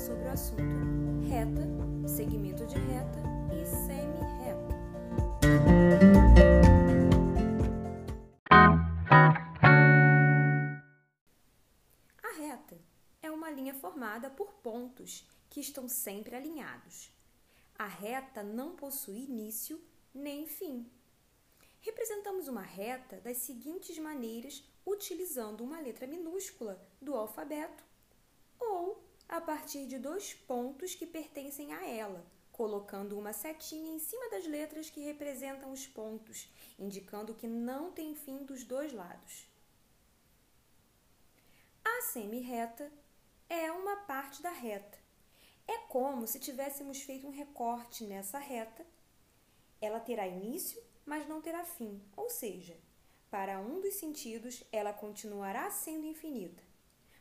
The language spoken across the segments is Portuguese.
sobre o assunto reta, segmento de reta e semi-reta. A reta é uma linha formada por pontos que estão sempre alinhados. A reta não possui início nem fim. Representamos uma reta das seguintes maneiras utilizando uma letra minúscula do alfabeto ou a partir de dois pontos que pertencem a ela, colocando uma setinha em cima das letras que representam os pontos, indicando que não tem fim dos dois lados. A semi-reta é uma parte da reta. É como se tivéssemos feito um recorte nessa reta. Ela terá início, mas não terá fim, ou seja, para um dos sentidos ela continuará sendo infinita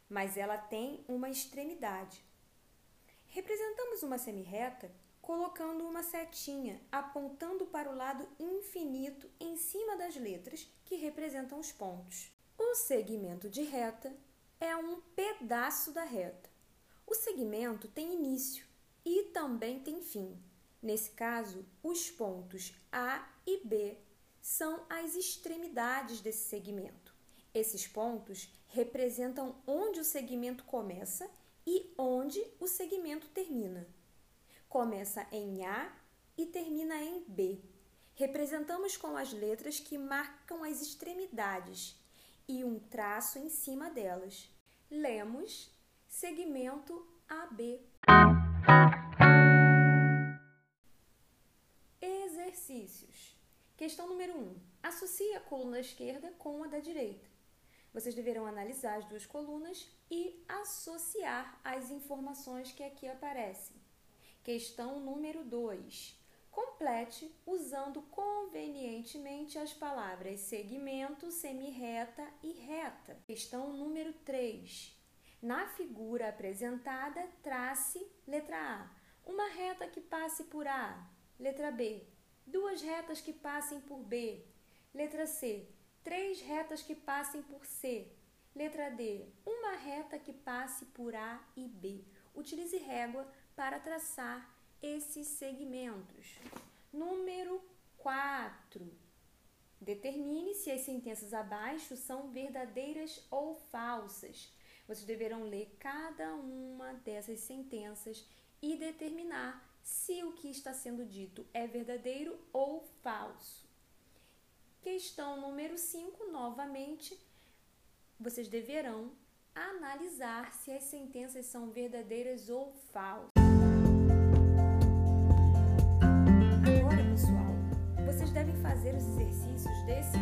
mas ela tem uma extremidade. Representamos uma semirreta colocando uma setinha apontando para o lado infinito em cima das letras que representam os pontos. O segmento de reta é um pedaço da reta. O segmento tem início e também tem fim. Nesse caso, os pontos A e B são as extremidades desse segmento. Esses pontos representam onde o segmento começa e onde o segmento termina. Começa em A e termina em B. Representamos com as letras que marcam as extremidades e um traço em cima delas. Lemos segmento AB. Exercícios. Questão número 1. Um. Associe a coluna esquerda com a da direita. Vocês deverão analisar as duas colunas e associar as informações que aqui aparecem. Questão número 2. Complete usando convenientemente as palavras segmento, semirreta e reta. Questão número 3. Na figura apresentada, trace letra A. Uma reta que passe por A. Letra B. Duas retas que passem por B. Letra C três retas que passem por C. Letra D, uma reta que passe por A e B. Utilize régua para traçar esses segmentos. Número 4. Determine se as sentenças abaixo são verdadeiras ou falsas. Vocês deverão ler cada uma dessas sentenças e determinar se o que está sendo dito é verdadeiro ou falso. Questão número 5, novamente, vocês deverão analisar se as sentenças são verdadeiras ou falsas. Agora, pessoal, vocês devem fazer os exercícios desse